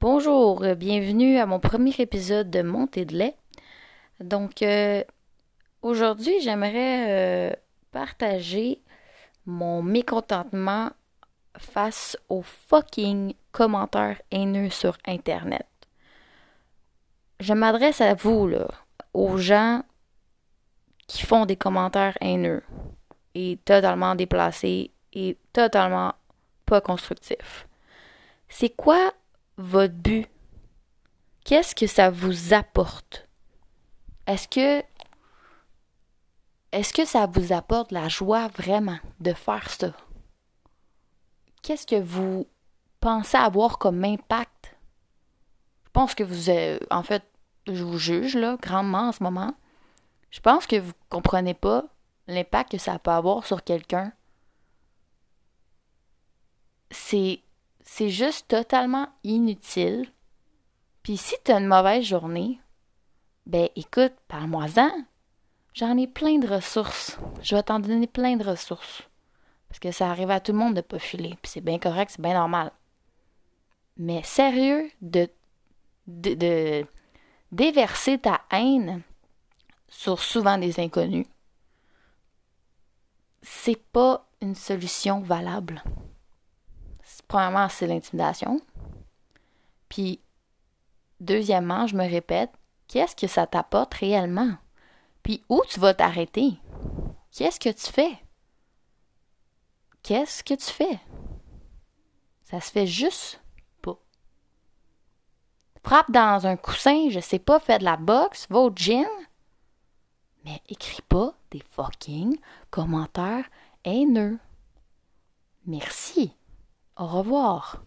Bonjour, euh, bienvenue à mon premier épisode de Montée de lait. Donc, euh, aujourd'hui, j'aimerais euh, partager mon mécontentement face aux fucking commentaires haineux sur Internet. Je m'adresse à vous, là, aux gens qui font des commentaires haineux et totalement déplacés et totalement pas constructifs. C'est quoi votre but? Qu'est-ce que ça vous apporte? Est-ce que est-ce que ça vous apporte la joie vraiment de faire ça? Qu'est-ce que vous pensez avoir comme impact? Je pense que vous êtes, en fait, je vous juge là grandement en ce moment. Je pense que vous comprenez pas l'impact que ça peut avoir sur quelqu'un. C'est c'est juste totalement inutile. Puis si tu une mauvaise journée, ben écoute, parle-moi-en. J'en ai plein de ressources. Je vais t'en donner plein de ressources. Parce que ça arrive à tout le monde de pas filer. Puis c'est bien correct, c'est bien normal. Mais sérieux, de, de, de déverser ta haine sur souvent des inconnus, c'est pas une solution valable premièrement, c'est l'intimidation. Puis, deuxièmement, je me répète, qu'est-ce que ça t'apporte réellement? Puis, où tu vas t'arrêter? Qu'est-ce que tu fais? Qu'est-ce que tu fais? Ça se fait juste pas. Frappe dans un coussin, je sais pas, fais de la boxe, va au gym. Mais écris pas des fucking commentaires haineux. Merci. Au revoir.